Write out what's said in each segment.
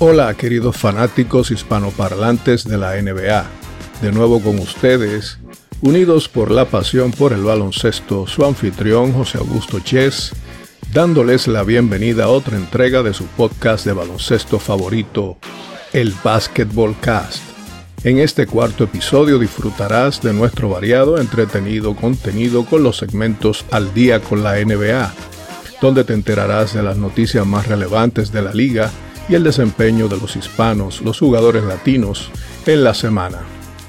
Hola queridos fanáticos hispanoparlantes de la NBA, de nuevo con ustedes, unidos por la pasión por el baloncesto, su anfitrión José Augusto Chess, dándoles la bienvenida a otra entrega de su podcast de baloncesto favorito, el Basketball Cast. En este cuarto episodio disfrutarás de nuestro variado, entretenido contenido con los segmentos Al día con la NBA, donde te enterarás de las noticias más relevantes de la liga, y el desempeño de los hispanos, los jugadores latinos, en la semana.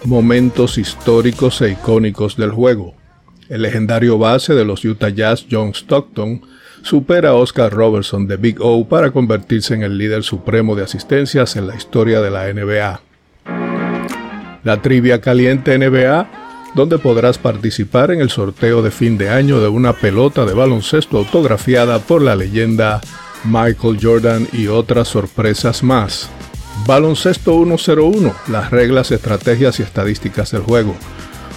Momentos históricos e icónicos del juego. El legendario base de los Utah Jazz, John Stockton, supera a Oscar Robertson de Big O para convertirse en el líder supremo de asistencias en la historia de la NBA. La trivia caliente NBA, donde podrás participar en el sorteo de fin de año de una pelota de baloncesto autografiada por la leyenda Michael Jordan y otras sorpresas más. Baloncesto 101, las reglas, estrategias y estadísticas del juego.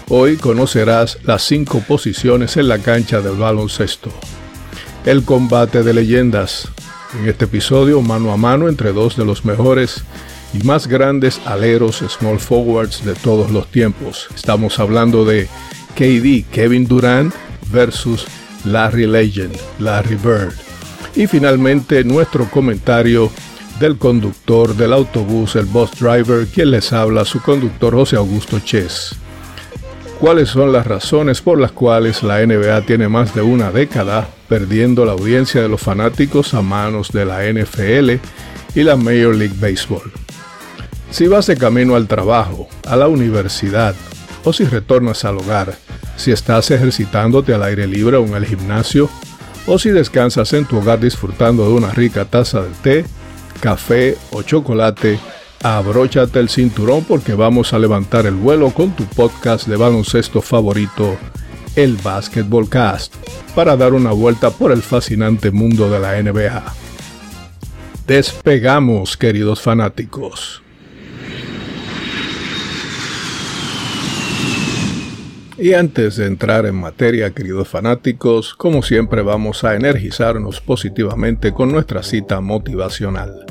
Hoy conocerás las cinco posiciones en la cancha del baloncesto. El combate de leyendas. En este episodio, mano a mano entre dos de los mejores y más grandes aleros small forwards de todos los tiempos. Estamos hablando de KD, Kevin Durant versus Larry Legend, Larry Bird. Y finalmente nuestro comentario del conductor del autobús, el bus driver, quien les habla, su conductor José Augusto Chess. ¿Cuáles son las razones por las cuales la NBA tiene más de una década perdiendo la audiencia de los fanáticos a manos de la NFL y la Major League Baseball? Si vas de camino al trabajo, a la universidad o si retornas al hogar, si estás ejercitándote al aire libre o en el gimnasio, o si descansas en tu hogar disfrutando de una rica taza de té, café o chocolate, abróchate el cinturón porque vamos a levantar el vuelo con tu podcast de baloncesto favorito, el Basketball Cast, para dar una vuelta por el fascinante mundo de la NBA. Despegamos, queridos fanáticos. Y antes de entrar en materia, queridos fanáticos, como siempre vamos a energizarnos positivamente con nuestra cita motivacional.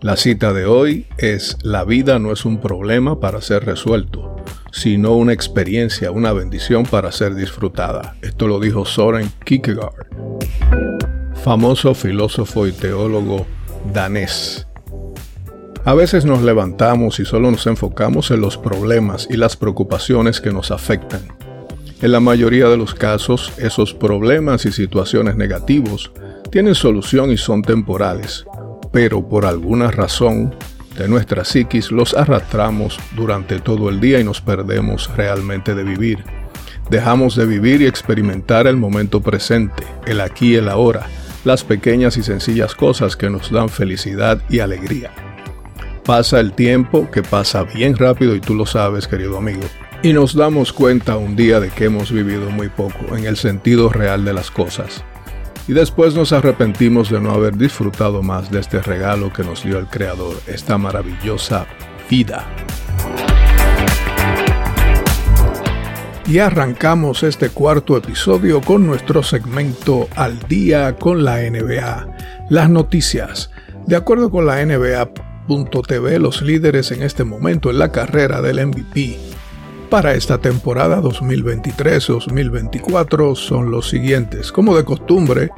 La cita de hoy es La vida no es un problema para ser resuelto, sino una experiencia, una bendición para ser disfrutada. Esto lo dijo Soren Kierkegaard, famoso filósofo y teólogo danés. A veces nos levantamos y solo nos enfocamos en los problemas y las preocupaciones que nos afectan. En la mayoría de los casos, esos problemas y situaciones negativos tienen solución y son temporales, pero por alguna razón de nuestra psiquis los arrastramos durante todo el día y nos perdemos realmente de vivir. Dejamos de vivir y experimentar el momento presente, el aquí y el ahora, las pequeñas y sencillas cosas que nos dan felicidad y alegría. Pasa el tiempo, que pasa bien rápido y tú lo sabes, querido amigo. Y nos damos cuenta un día de que hemos vivido muy poco, en el sentido real de las cosas. Y después nos arrepentimos de no haber disfrutado más de este regalo que nos dio el Creador, esta maravillosa vida. Y arrancamos este cuarto episodio con nuestro segmento Al día con la NBA. Las noticias. De acuerdo con la NBA, Los líderes en este momento en la carrera del MVP para esta temporada 2023-2024 son los siguientes. Como de costumbre,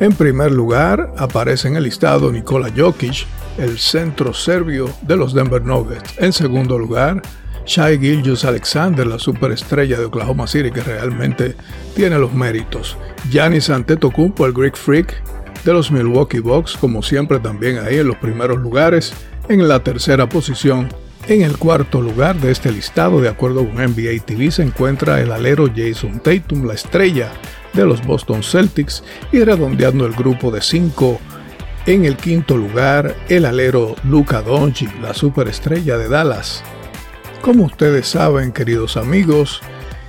en primer lugar aparece en el listado Nikola Jokic, el centro serbio de los Denver Nuggets. En segundo lugar, Shai Gilgeous Alexander, la superestrella de Oklahoma City que realmente tiene los méritos. Giannis Antetokounmpo, el Greek Freak, de los Milwaukee Bucks, como siempre también ahí en los primeros lugares, en la tercera posición. En el cuarto lugar de este listado, de acuerdo con NBA TV, se encuentra el alero Jason Tatum, la estrella de los Boston Celtics, y redondeando el grupo de cinco. En el quinto lugar, el alero Luca Doncic, la superestrella de Dallas. Como ustedes saben, queridos amigos,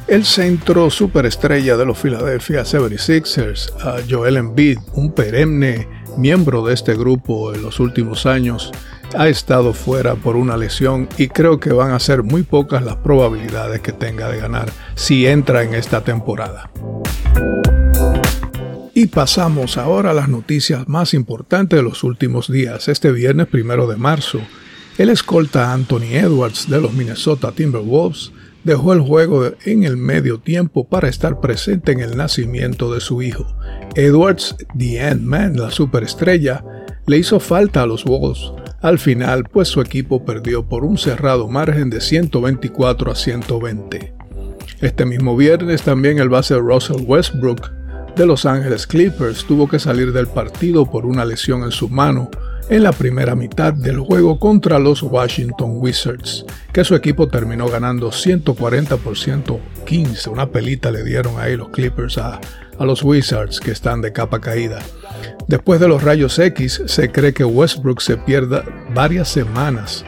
el centro superestrella de los Philadelphia 76ers, Joel Embiid, un perenne miembro de este grupo en los últimos años, ha estado fuera por una lesión y creo que van a ser muy pocas las probabilidades que tenga de ganar si entra en esta temporada. Y pasamos ahora a las noticias más importantes de los últimos días. Este viernes primero de marzo, el escolta Anthony Edwards de los Minnesota Timberwolves dejó el juego en el medio tiempo para estar presente en el nacimiento de su hijo. Edwards, The Ant-Man, la superestrella, le hizo falta a los Wolves al final, pues su equipo perdió por un cerrado margen de 124 a 120. Este mismo viernes también el base Russell Westbrook de Los Ángeles Clippers tuvo que salir del partido por una lesión en su mano en la primera mitad del juego contra los Washington Wizards, que su equipo terminó ganando 140 por 115. Una pelita le dieron ahí los Clippers a, a los Wizards que están de capa caída. Después de los rayos X, se cree que Westbrook se pierda varias semanas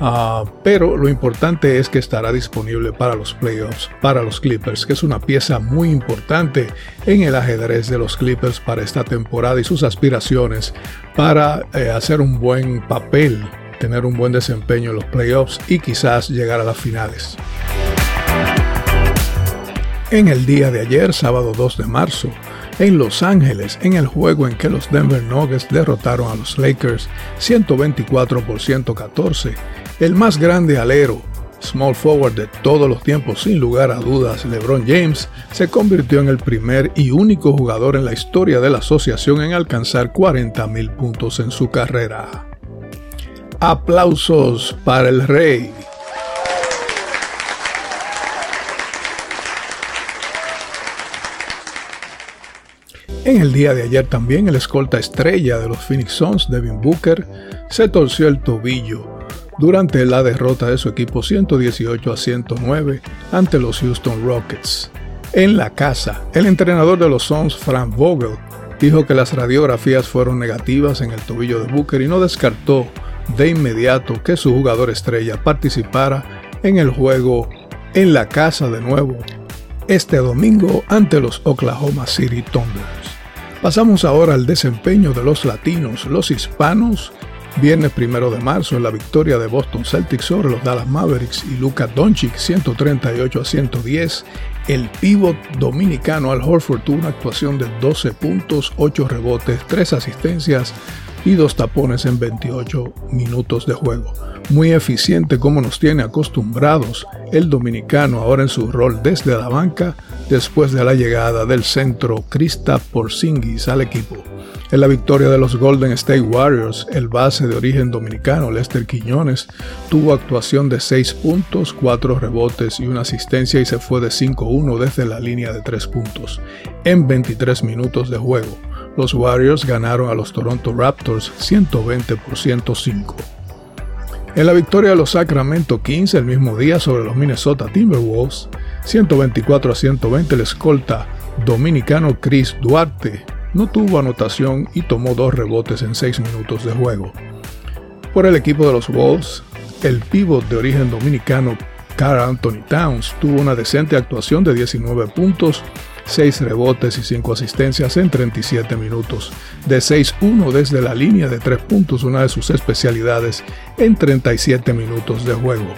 Ah, pero lo importante es que estará disponible para los playoffs, para los Clippers, que es una pieza muy importante en el ajedrez de los Clippers para esta temporada y sus aspiraciones para eh, hacer un buen papel, tener un buen desempeño en los playoffs y quizás llegar a las finales. En el día de ayer, sábado 2 de marzo, en Los Ángeles, en el juego en que los Denver Nuggets derrotaron a los Lakers 124 por 114, el más grande alero, small forward de todos los tiempos, sin lugar a dudas, LeBron James, se convirtió en el primer y único jugador en la historia de la asociación en alcanzar 40.000 puntos en su carrera. Aplausos para el rey. En el día de ayer también el escolta estrella de los Phoenix Suns, Devin Booker, se torció el tobillo durante la derrota de su equipo 118 a 109 ante los Houston Rockets. En la casa, el entrenador de los Suns, Frank Vogel, dijo que las radiografías fueron negativas en el tobillo de Booker y no descartó de inmediato que su jugador estrella participara en el juego en la casa de nuevo este domingo ante los Oklahoma City Thunder. Pasamos ahora al desempeño de los latinos, los hispanos Viernes primero de marzo, en la victoria de Boston Celtics sobre los Dallas Mavericks y Luka Doncic 138 a 110, el pívot dominicano Al Horford tuvo una actuación de 12 puntos, 8 rebotes, 3 asistencias y 2 tapones en 28 minutos de juego. Muy eficiente como nos tiene acostumbrados el dominicano ahora en su rol desde la banca después de la llegada del centro Krista Porzingis al equipo. En la victoria de los Golden State Warriors, el base de origen dominicano Lester Quiñones tuvo actuación de 6 puntos, 4 rebotes y una asistencia y se fue de 5-1 desde la línea de 3 puntos en 23 minutos de juego. Los Warriors ganaron a los Toronto Raptors 120 por 105. En la victoria de los Sacramento Kings el mismo día sobre los Minnesota Timberwolves, 124 a 120 el escolta dominicano Chris Duarte no tuvo anotación y tomó dos rebotes en seis minutos de juego. Por el equipo de los Wolves, el pívot de origen dominicano Carl Anthony Towns tuvo una decente actuación de 19 puntos, 6 rebotes y 5 asistencias en 37 minutos, de 6-1 desde la línea de 3 puntos, una de sus especialidades, en 37 minutos de juego.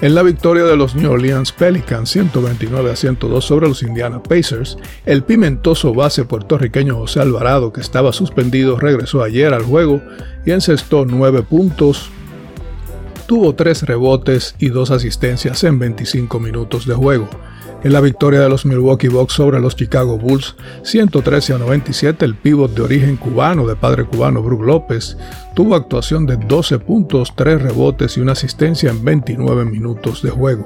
En la victoria de los New Orleans Pelicans 129 a 102 sobre los Indiana Pacers, el pimentoso base puertorriqueño José Alvarado, que estaba suspendido, regresó ayer al juego y encestó 9 puntos, tuvo 3 rebotes y 2 asistencias en 25 minutos de juego. En la victoria de los Milwaukee Bucks sobre los Chicago Bulls, 113 a 97, el pívot de origen cubano, de padre cubano Brook López, tuvo actuación de 12 puntos, 3 rebotes y una asistencia en 29 minutos de juego.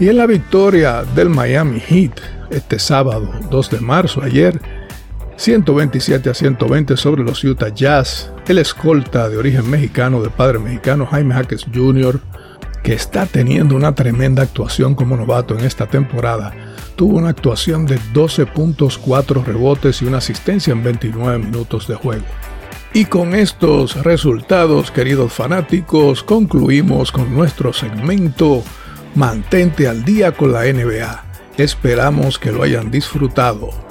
Y en la victoria del Miami Heat, este sábado 2 de marzo, ayer, 127 a 120 sobre los Utah Jazz, el escolta de origen mexicano, de padre mexicano Jaime Jaques Jr., que está teniendo una tremenda actuación como novato en esta temporada, tuvo una actuación de 12 puntos, 4 rebotes y una asistencia en 29 minutos de juego. Y con estos resultados, queridos fanáticos, concluimos con nuestro segmento Mantente al día con la NBA. Esperamos que lo hayan disfrutado.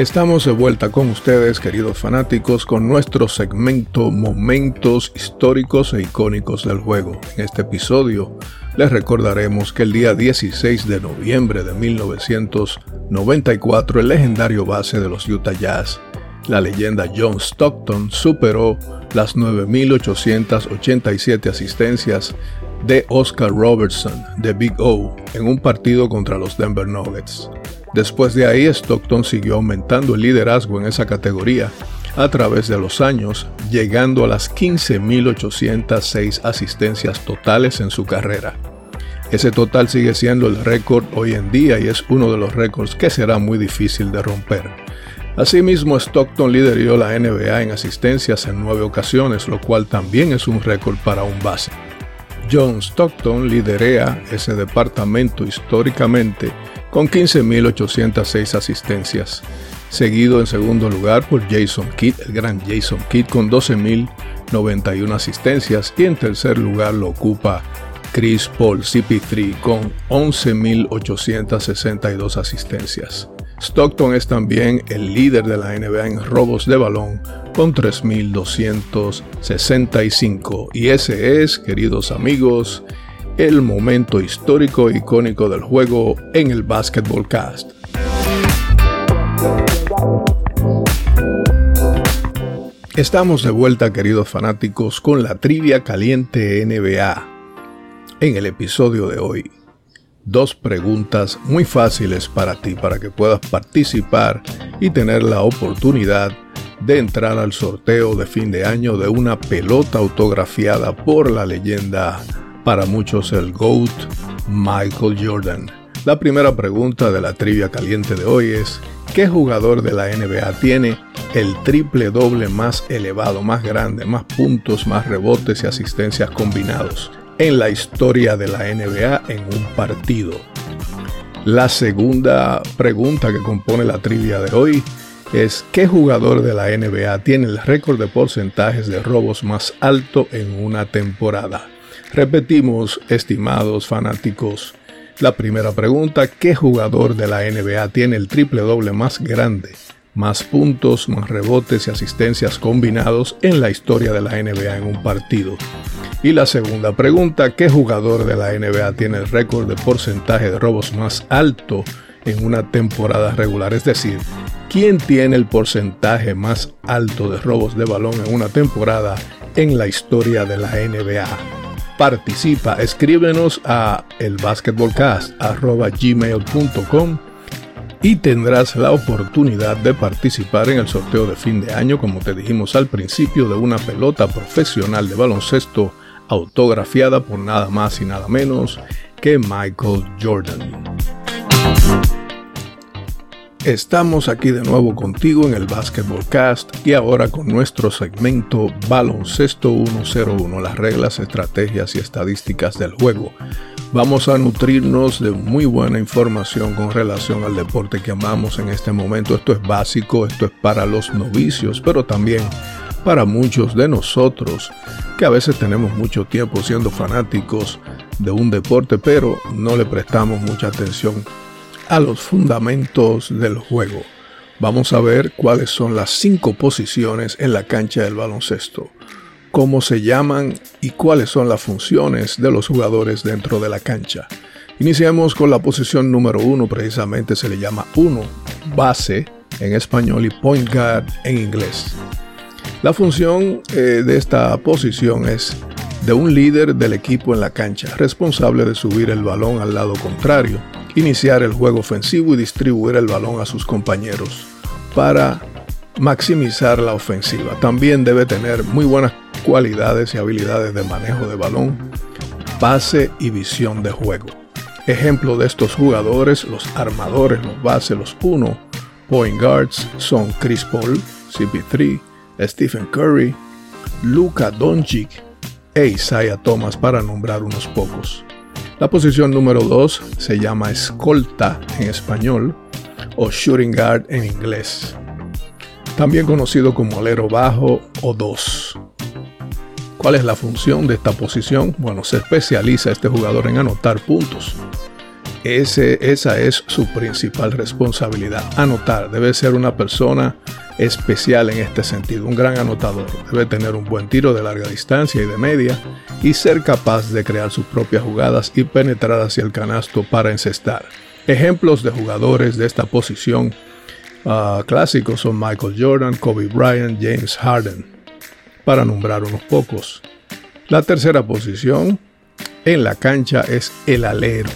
Estamos de vuelta con ustedes, queridos fanáticos, con nuestro segmento Momentos históricos e icónicos del juego. En este episodio les recordaremos que el día 16 de noviembre de 1994 el legendario base de los Utah Jazz, la leyenda John Stockton, superó las 9.887 asistencias de Oscar Robertson de Big O en un partido contra los Denver Nuggets. Después de ahí, Stockton siguió aumentando el liderazgo en esa categoría a través de los años, llegando a las 15.806 asistencias totales en su carrera. Ese total sigue siendo el récord hoy en día y es uno de los récords que será muy difícil de romper. Asimismo, Stockton lideró la NBA en asistencias en nueve ocasiones, lo cual también es un récord para un base. John Stockton liderea ese departamento históricamente con 15.806 asistencias, seguido en segundo lugar por Jason Kidd, el gran Jason Kidd con 12.091 asistencias y en tercer lugar lo ocupa Chris Paul CP3 con 11.862 asistencias. Stockton es también el líder de la NBA en robos de balón con 3.265 y ese es, queridos amigos, el momento histórico e icónico del juego en el Basketball Cast. Estamos de vuelta, queridos fanáticos, con la trivia caliente NBA. En el episodio de hoy, dos preguntas muy fáciles para ti, para que puedas participar y tener la oportunidad de entrar al sorteo de fin de año de una pelota autografiada por la leyenda para muchos el GOAT Michael Jordan. La primera pregunta de la trivia caliente de hoy es, ¿qué jugador de la NBA tiene el triple doble más elevado, más grande, más puntos, más rebotes y asistencias combinados en la historia de la NBA en un partido? La segunda pregunta que compone la trivia de hoy es ¿qué jugador de la NBA tiene el récord de porcentajes de robos más alto en una temporada? Repetimos, estimados fanáticos, la primera pregunta, ¿qué jugador de la NBA tiene el triple doble más grande, más puntos, más rebotes y asistencias combinados en la historia de la NBA en un partido? Y la segunda pregunta, ¿qué jugador de la NBA tiene el récord de porcentaje de robos más alto en una temporada regular? Es decir, ¿quién tiene el porcentaje más alto de robos de balón en una temporada en la historia de la NBA? Participa. Escríbenos a elbasketballcast.gmail.com y tendrás la oportunidad de participar en el sorteo de fin de año, como te dijimos al principio, de una pelota profesional de baloncesto autografiada por nada más y nada menos que Michael Jordan. Estamos aquí de nuevo contigo en el Basketball Cast y ahora con nuestro segmento Baloncesto 101, las reglas, estrategias y estadísticas del juego. Vamos a nutrirnos de muy buena información con relación al deporte que amamos en este momento. Esto es básico, esto es para los novicios, pero también para muchos de nosotros que a veces tenemos mucho tiempo siendo fanáticos de un deporte, pero no le prestamos mucha atención a los fundamentos del juego. Vamos a ver cuáles son las cinco posiciones en la cancha del baloncesto, cómo se llaman y cuáles son las funciones de los jugadores dentro de la cancha. Iniciamos con la posición número uno, precisamente se le llama uno, base en español y point guard en inglés. La función eh, de esta posición es de un líder del equipo en la cancha, responsable de subir el balón al lado contrario iniciar el juego ofensivo y distribuir el balón a sus compañeros para maximizar la ofensiva. También debe tener muy buenas cualidades y habilidades de manejo de balón, base y visión de juego. Ejemplo de estos jugadores, los armadores, los bases, los uno point guards son Chris Paul, CP3, Stephen Curry, Luka Doncic e Isaiah Thomas para nombrar unos pocos. La posición número 2 se llama escolta en español o shooting guard en inglés, también conocido como alero bajo o 2. ¿Cuál es la función de esta posición? Bueno, se especializa este jugador en anotar puntos. Esa es su principal responsabilidad, anotar. Debe ser una persona especial en este sentido, un gran anotador. Debe tener un buen tiro de larga distancia y de media y ser capaz de crear sus propias jugadas y penetrar hacia el canasto para encestar. Ejemplos de jugadores de esta posición uh, clásicos son Michael Jordan, Kobe Bryant, James Harden, para nombrar unos pocos. La tercera posición en la cancha es el alero,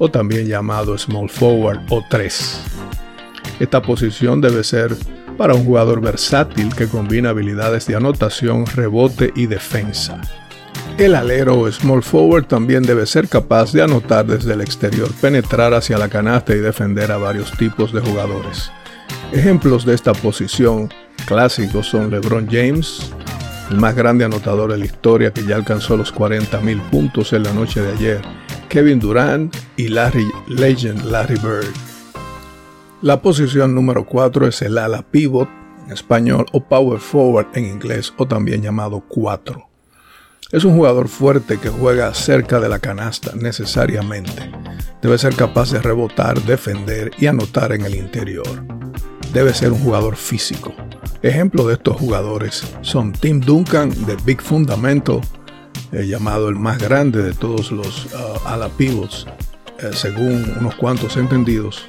o también llamado small forward o 3. Esta posición debe ser para un jugador versátil que combina habilidades de anotación, rebote y defensa. El alero o small forward también debe ser capaz de anotar desde el exterior, penetrar hacia la canasta y defender a varios tipos de jugadores. Ejemplos de esta posición clásicos son LeBron James, el más grande anotador de la historia que ya alcanzó los 40.000 puntos en la noche de ayer, Kevin Durant y Larry Legend Larry Bird. La posición número 4 es el ala pivot en español o power forward en inglés o también llamado 4. Es un jugador fuerte que juega cerca de la canasta necesariamente. Debe ser capaz de rebotar, defender y anotar en el interior. Debe ser un jugador físico. Ejemplos de estos jugadores son Tim Duncan de Big Fundamental, llamado el más grande de todos los uh, ala pivots, eh, según unos cuantos entendidos,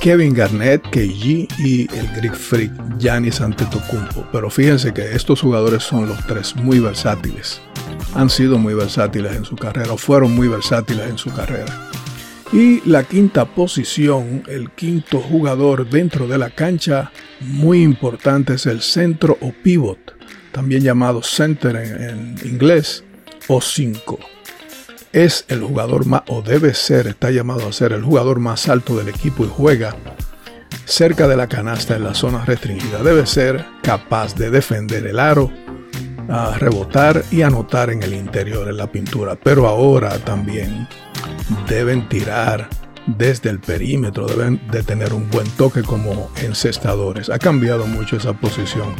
Kevin Garnett, KG y el Greek Freak Giannis Antetokounmpo. Pero fíjense que estos jugadores son los tres muy versátiles. Han sido muy versátiles en su carrera o fueron muy versátiles en su carrera. Y la quinta posición, el quinto jugador dentro de la cancha, muy importante es el centro o pivot, también llamado center en, en inglés, o 5 es el jugador más, o debe ser, está llamado a ser el jugador más alto del equipo y juega cerca de la canasta en la zona restringida. Debe ser capaz de defender el aro, a rebotar y anotar en el interior en la pintura. Pero ahora también deben tirar desde el perímetro, deben de tener un buen toque como encestadores. Ha cambiado mucho esa posición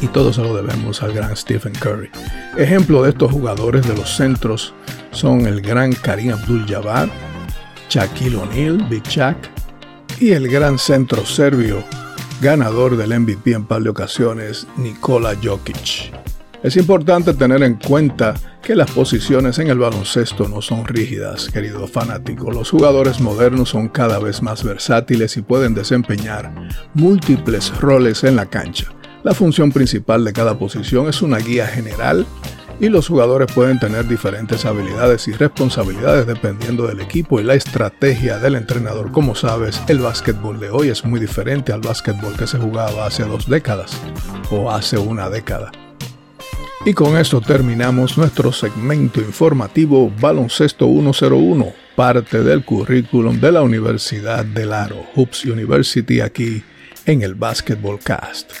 y todo se lo debemos al gran Stephen Curry. Ejemplo de estos jugadores de los centros son el gran Karim Abdul-Jabbar, Shaquille O'Neal, Big Shaq y el gran centro serbio, ganador del MVP en par de ocasiones, Nikola Jokic. Es importante tener en cuenta que las posiciones en el baloncesto no son rígidas, querido fanático. Los jugadores modernos son cada vez más versátiles y pueden desempeñar múltiples roles en la cancha. La función principal de cada posición es una guía general y los jugadores pueden tener diferentes habilidades y responsabilidades dependiendo del equipo y la estrategia del entrenador. Como sabes, el básquetbol de hoy es muy diferente al básquetbol que se jugaba hace dos décadas o hace una década. Y con esto terminamos nuestro segmento informativo Baloncesto 101, parte del currículum de la Universidad del Aro, Hoops University aquí en el Basketball Cast.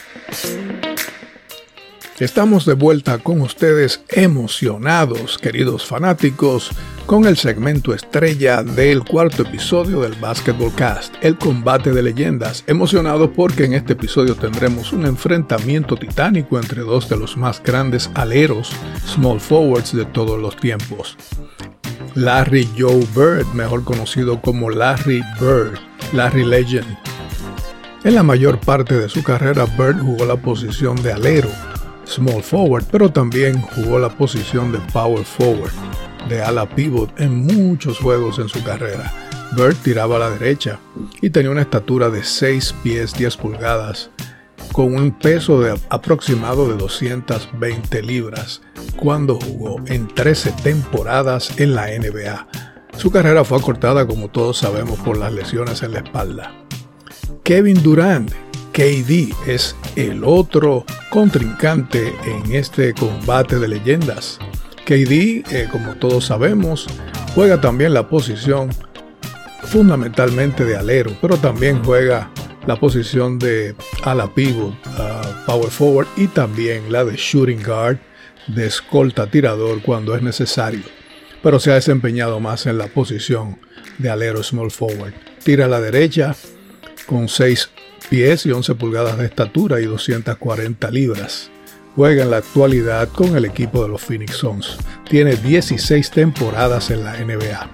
Estamos de vuelta con ustedes emocionados, queridos fanáticos, con el segmento estrella del cuarto episodio del Basketball Cast, el combate de leyendas. Emocionados porque en este episodio tendremos un enfrentamiento titánico entre dos de los más grandes aleros, small forwards de todos los tiempos. Larry Joe Bird, mejor conocido como Larry Bird, Larry Legend. En la mayor parte de su carrera, Bird jugó la posición de alero small forward, pero también jugó la posición de power forward, de ala pivot en muchos juegos en su carrera. Bird tiraba a la derecha y tenía una estatura de 6 pies 10 pulgadas, con un peso de aproximado de 220 libras cuando jugó en 13 temporadas en la NBA. Su carrera fue acortada, como todos sabemos, por las lesiones en la espalda. Kevin Durant KD es el otro contrincante en este combate de leyendas. KD, eh, como todos sabemos, juega también la posición fundamentalmente de alero, pero también juega la posición de ala pivot, uh, power forward y también la de shooting guard, de escolta tirador cuando es necesario. Pero se ha desempeñado más en la posición de alero small forward. Tira a la derecha con 6 pies y 11 pulgadas de estatura y 240 libras. Juega en la actualidad con el equipo de los Phoenix Suns. Tiene 16 temporadas en la NBA.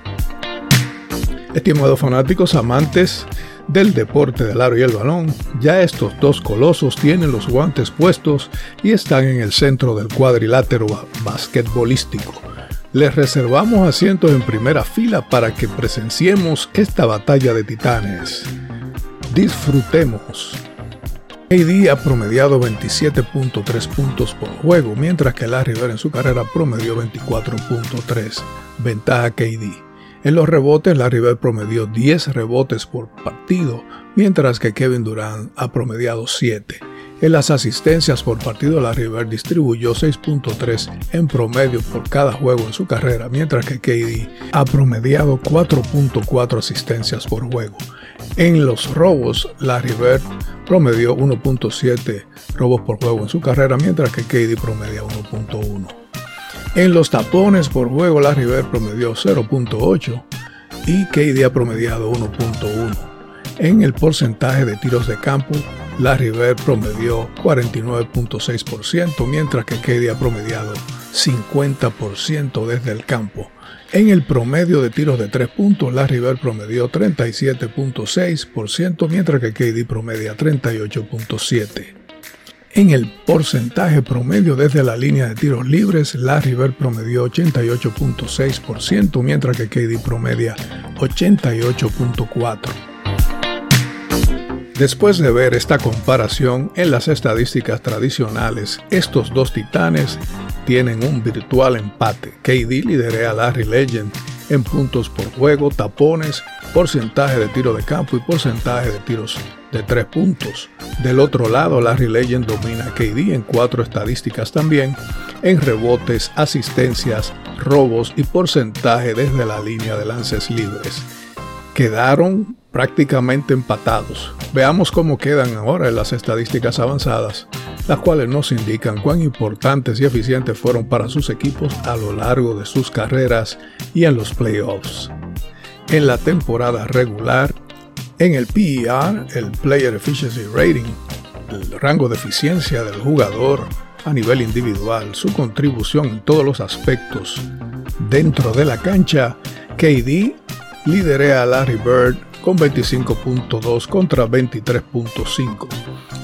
Estimados fanáticos amantes del deporte del aro y el balón, ya estos dos colosos tienen los guantes puestos y están en el centro del cuadrilátero basquetbolístico. Les reservamos asientos en primera fila para que presenciemos esta batalla de titanes. Disfrutemos. KD ha promediado 27.3 puntos por juego, mientras que Larry Bird en su carrera promedió 24.3. Ventaja KD. En los rebotes, Larry Bird promedió 10 rebotes por partido, mientras que Kevin Durant ha promediado 7. En las asistencias por partido, Larry Bird distribuyó 6.3 en promedio por cada juego en su carrera, mientras que KD ha promediado 4.4 asistencias por juego. En los robos, Larry Bird promedió 1.7 robos por juego en su carrera, mientras que KD promedia 1.1. En los tapones por juego, Larry Bird promedió 0.8 y KD ha promediado 1.1. En el porcentaje de tiros de campo, Larry Bird promedió 49.6%, mientras que KD ha promediado 50% desde el campo. En el promedio de tiros de 3 puntos, Larry Bird promedió 37.6%, mientras que KD promedia 38.7%. En el porcentaje promedio desde la línea de tiros libres, Larry Bird promedió 88.6%, mientras que KD promedia 88.4%. Después de ver esta comparación en las estadísticas tradicionales, estos dos titanes tienen un virtual empate. KD lidera a Larry Legend en puntos por juego, tapones, porcentaje de tiro de campo y porcentaje de tiros de tres puntos. Del otro lado, Larry Legend domina a KD en cuatro estadísticas también, en rebotes, asistencias, robos y porcentaje desde la línea de lances libres. Quedaron prácticamente empatados. Veamos cómo quedan ahora en las estadísticas avanzadas, las cuales nos indican cuán importantes y eficientes fueron para sus equipos a lo largo de sus carreras y en los playoffs. En la temporada regular, en el PER, el Player Efficiency Rating, el rango de eficiencia del jugador a nivel individual, su contribución en todos los aspectos dentro de la cancha, KD lidera a Larry Bird con 25.2 contra 23.5.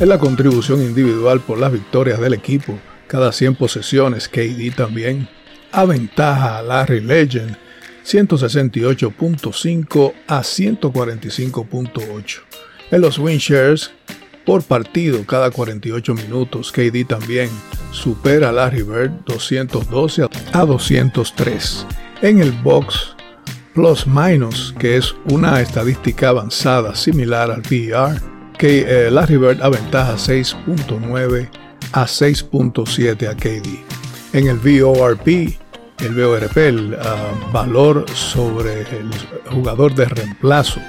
En la contribución individual por las victorias del equipo, cada 100 posesiones, KD también aventaja a Larry Legend 168.5 a 145.8. En los win shares por partido cada 48 minutos, KD también supera a Larry Bird 212 a 203. En el box plus minus, que es una estadística avanzada similar al PER, que eh, Larry Bird aventaja 6.9 a 6.7 a KD. En el VORP, el VORP, el ah, valor sobre el jugador de reemplazo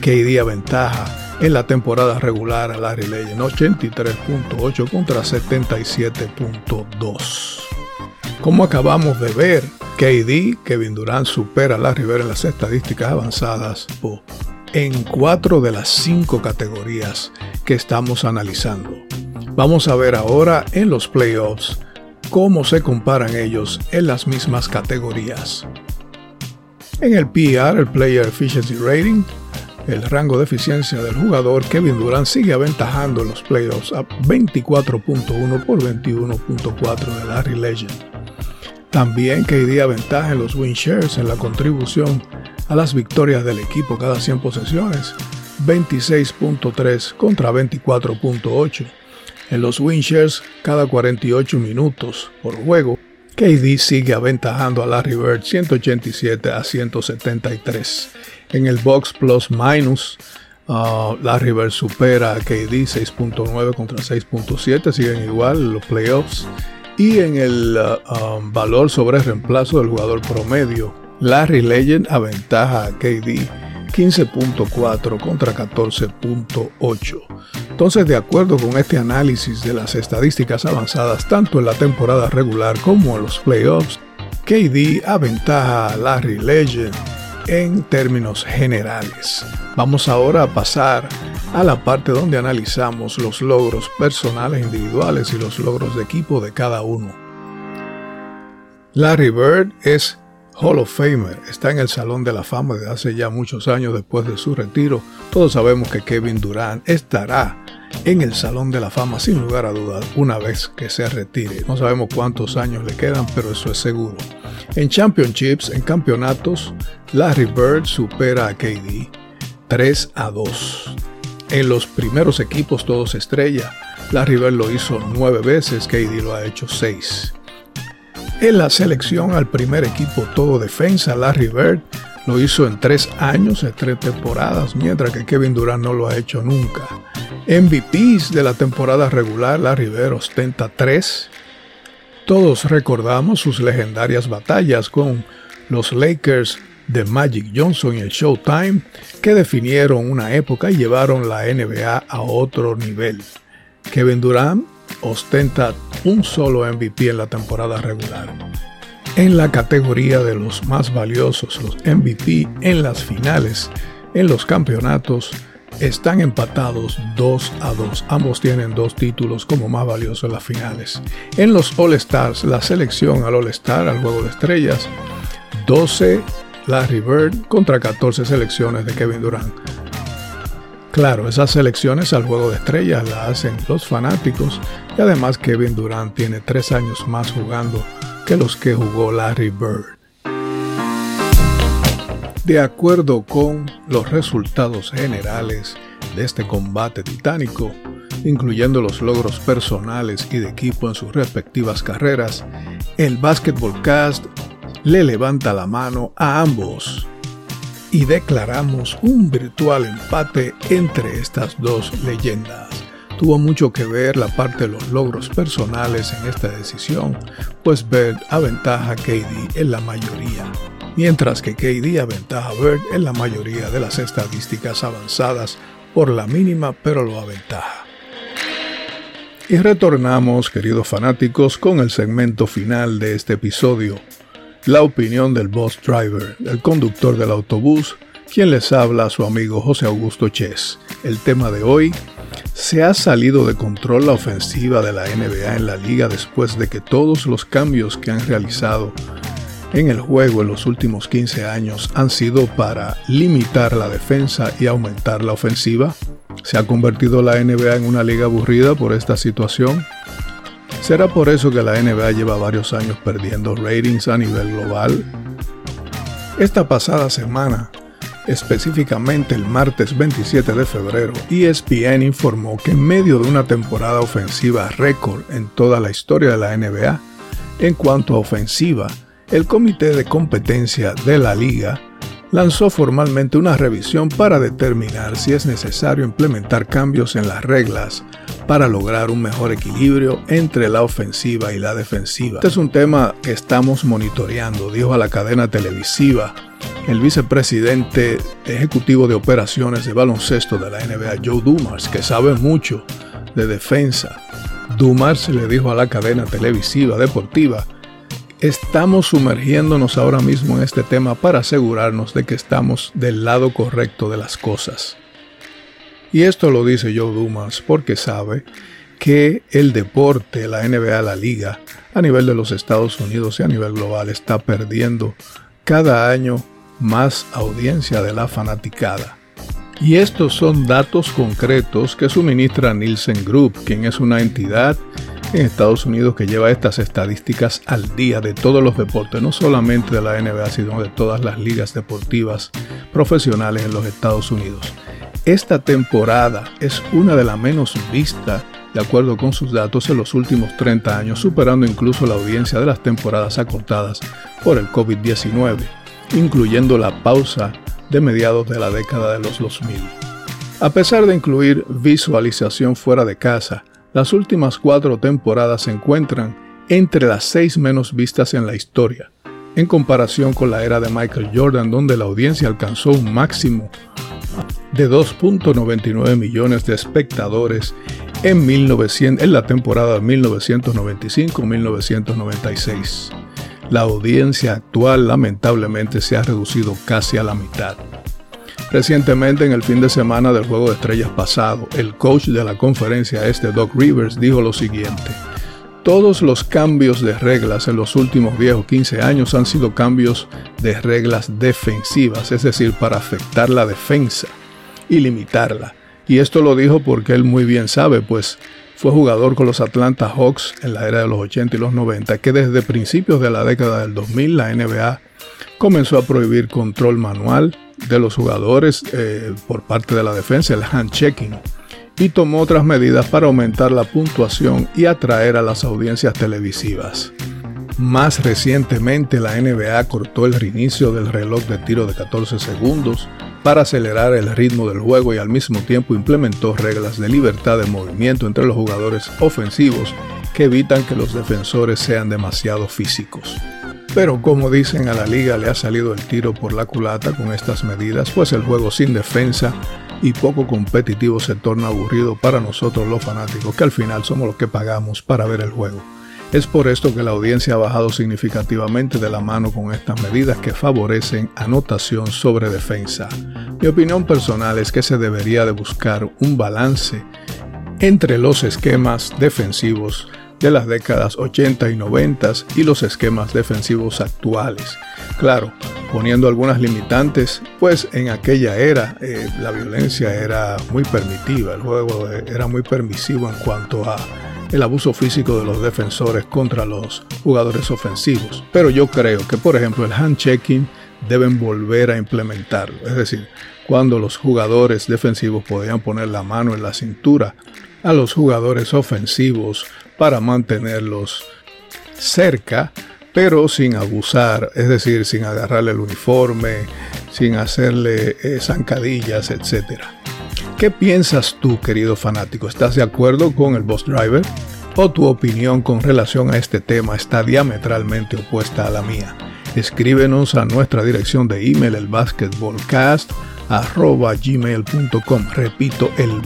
que día ventaja en la temporada regular a Larry Legend, 83.8 contra 77.2. Como acabamos de ver, KD, Kevin Durant supera a Larry Bird en las estadísticas avanzadas en cuatro de las cinco categorías que estamos analizando. Vamos a ver ahora en los playoffs cómo se comparan ellos en las mismas categorías. En el PR, el Player Efficiency Rating, el rango de eficiencia del jugador, Kevin Durant sigue aventajando en los playoffs a 24.1 por 21.4 de Larry Legend. También KD aventaja en los win shares en la contribución a las victorias del equipo cada 100 posesiones, 26.3 contra 24.8 en los Winchers cada 48 minutos por juego. KD sigue aventajando a Larry Bird 187 a 173. En el box plus minus, uh, Larry Bird supera a KD 6.9 contra 6.7, siguen igual los playoffs. Y en el uh, um, valor sobre reemplazo del jugador promedio, Larry Legend aventaja a KD 15.4 contra 14.8. Entonces, de acuerdo con este análisis de las estadísticas avanzadas tanto en la temporada regular como en los playoffs, KD aventaja a Larry Legend en términos generales. Vamos ahora a pasar a la parte donde analizamos los logros personales individuales y los logros de equipo de cada uno. Larry Bird es Hall of Famer, está en el Salón de la Fama desde hace ya muchos años después de su retiro. Todos sabemos que Kevin Durant estará en el Salón de la Fama sin lugar a dudas una vez que se retire. No sabemos cuántos años le quedan, pero eso es seguro. En championships, en campeonatos, Larry Bird supera a KD 3 a 2. En los primeros equipos todos estrella, Larry Bird lo hizo nueve veces, KD lo ha hecho seis. En la selección al primer equipo todo defensa, Larry Bird lo hizo en tres años, en tres temporadas, mientras que Kevin Durant no lo ha hecho nunca. MVPs de la temporada regular, Larry Bird ostenta tres. Todos recordamos sus legendarias batallas con los Lakers de Magic Johnson y el Showtime, que definieron una época y llevaron la NBA a otro nivel. Kevin Durant ostenta un solo MVP en la temporada regular. En la categoría de los más valiosos, los MVP en las finales, en los campeonatos, están empatados 2 a 2. Ambos tienen dos títulos como más valiosos en las finales. En los All Stars, la selección al All Star, al juego de estrellas, 12 Larry Bird contra 14 selecciones de Kevin Durant. Claro, esas selecciones al juego de estrellas las hacen los fanáticos y además Kevin Durant tiene tres años más jugando que los que jugó Larry Bird. De acuerdo con los resultados generales de este combate titánico, incluyendo los logros personales y de equipo en sus respectivas carreras, el Basketball Cast le levanta la mano a ambos y declaramos un virtual empate entre estas dos leyendas. Tuvo mucho que ver la parte de los logros personales en esta decisión, pues Bird aventaja a KD en la mayoría, mientras que KD aventaja a Bird en la mayoría de las estadísticas avanzadas por la mínima, pero lo aventaja. Y retornamos, queridos fanáticos, con el segmento final de este episodio, la opinión del boss driver, el conductor del autobús, quien les habla su amigo José Augusto Ches. El tema de hoy, se ha salido de control la ofensiva de la NBA en la liga después de que todos los cambios que han realizado en el juego en los últimos 15 años han sido para limitar la defensa y aumentar la ofensiva. ¿Se ha convertido la NBA en una liga aburrida por esta situación? ¿Será por eso que la NBA lleva varios años perdiendo ratings a nivel global? Esta pasada semana, específicamente el martes 27 de febrero, ESPN informó que en medio de una temporada ofensiva récord en toda la historia de la NBA, en cuanto a ofensiva, el Comité de Competencia de la Liga lanzó formalmente una revisión para determinar si es necesario implementar cambios en las reglas para lograr un mejor equilibrio entre la ofensiva y la defensiva. Este es un tema que estamos monitoreando, dijo a la cadena televisiva el vicepresidente ejecutivo de operaciones de baloncesto de la NBA, Joe Dumars, que sabe mucho de defensa. Dumars le dijo a la cadena televisiva deportiva, estamos sumergiéndonos ahora mismo en este tema para asegurarnos de que estamos del lado correcto de las cosas. Y esto lo dice Joe Dumas porque sabe que el deporte, la NBA, la liga, a nivel de los Estados Unidos y a nivel global, está perdiendo cada año más audiencia de la fanaticada. Y estos son datos concretos que suministra Nielsen Group, quien es una entidad en Estados Unidos que lleva estas estadísticas al día de todos los deportes, no solamente de la NBA, sino de todas las ligas deportivas profesionales en los Estados Unidos. Esta temporada es una de las menos vistas, de acuerdo con sus datos, en los últimos 30 años, superando incluso la audiencia de las temporadas acortadas por el COVID-19, incluyendo la pausa de mediados de la década de los 2000. A pesar de incluir visualización fuera de casa, las últimas cuatro temporadas se encuentran entre las seis menos vistas en la historia, en comparación con la era de Michael Jordan, donde la audiencia alcanzó un máximo de 2.99 millones de espectadores en, 1900, en la temporada 1995-1996. La audiencia actual lamentablemente se ha reducido casi a la mitad. Recientemente, en el fin de semana del Juego de Estrellas pasado, el coach de la conferencia este, Doc Rivers, dijo lo siguiente. todos los cambios de reglas en los últimos 10 o 15 años han sido cambios de reglas defensivas, es decir, para afectar la defensa y limitarla. Y esto lo dijo porque él muy bien sabe, pues fue jugador con los Atlanta Hawks en la era de los 80 y los 90, que desde principios de la década del 2000 la NBA comenzó a prohibir control manual de los jugadores eh, por parte de la defensa, el hand checking, y tomó otras medidas para aumentar la puntuación y atraer a las audiencias televisivas. Más recientemente, la NBA cortó el reinicio del reloj de tiro de 14 segundos para acelerar el ritmo del juego y al mismo tiempo implementó reglas de libertad de movimiento entre los jugadores ofensivos que evitan que los defensores sean demasiado físicos. Pero como dicen a la liga le ha salido el tiro por la culata con estas medidas, pues el juego sin defensa y poco competitivo se torna aburrido para nosotros los fanáticos, que al final somos los que pagamos para ver el juego. Es por esto que la audiencia ha bajado significativamente de la mano con estas medidas que favorecen anotación sobre defensa. Mi opinión personal es que se debería de buscar un balance entre los esquemas defensivos de las décadas 80 y 90 y los esquemas defensivos actuales. Claro, poniendo algunas limitantes, pues en aquella era eh, la violencia era muy permitiva, el juego era muy permisivo en cuanto a el abuso físico de los defensores contra los jugadores ofensivos. Pero yo creo que, por ejemplo, el hand checking deben volver a implementarlo. Es decir, cuando los jugadores defensivos podían poner la mano en la cintura a los jugadores ofensivos para mantenerlos cerca, pero sin abusar, es decir, sin agarrarle el uniforme, sin hacerle eh, zancadillas, etc. ¿Qué piensas tú, querido fanático? ¿Estás de acuerdo con el Boss Driver? ¿O tu opinión con relación a este tema está diametralmente opuesta a la mía? Escríbenos a nuestra dirección de email el. Repito, el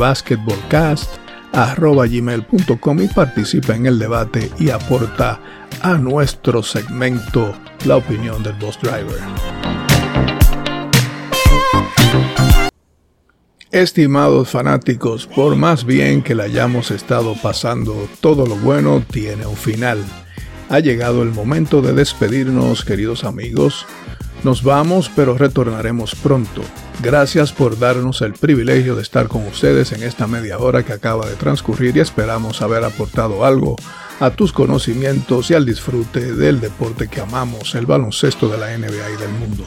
gmail.com y participa en el debate y aporta a nuestro segmento la opinión del Boss Driver. Estimados fanáticos, por más bien que la hayamos estado pasando, todo lo bueno tiene un final. Ha llegado el momento de despedirnos, queridos amigos. Nos vamos, pero retornaremos pronto. Gracias por darnos el privilegio de estar con ustedes en esta media hora que acaba de transcurrir y esperamos haber aportado algo a tus conocimientos y al disfrute del deporte que amamos, el baloncesto de la NBA y del mundo.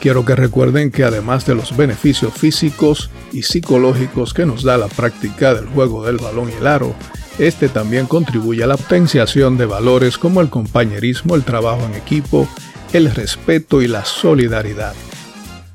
Quiero que recuerden que además de los beneficios físicos y psicológicos que nos da la práctica del juego del balón y el aro, este también contribuye a la potenciación de valores como el compañerismo, el trabajo en equipo, el respeto y la solidaridad.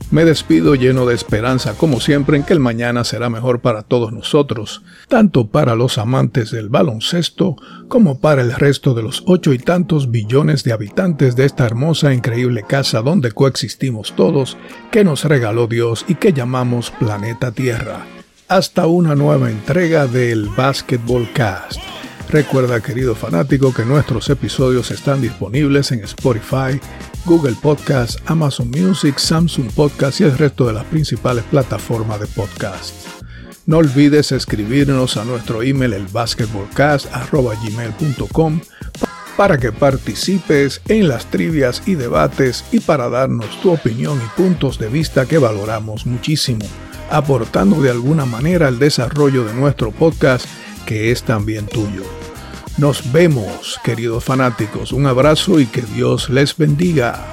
Me despido lleno de esperanza, como siempre, en que el mañana será mejor para todos nosotros, tanto para los amantes del baloncesto como para el resto de los ocho y tantos billones de habitantes de esta hermosa e increíble casa donde coexistimos todos, que nos regaló Dios y que llamamos Planeta Tierra. Hasta una nueva entrega del Basketball Cast. Recuerda, querido fanático, que nuestros episodios están disponibles en Spotify, Google Podcast, Amazon Music, Samsung Podcast y el resto de las principales plataformas de podcast. No olvides escribirnos a nuestro email el basketballcast.gmail.com para que participes en las trivias y debates y para darnos tu opinión y puntos de vista que valoramos muchísimo, aportando de alguna manera al desarrollo de nuestro podcast que es también tuyo. Nos vemos, queridos fanáticos. Un abrazo y que Dios les bendiga.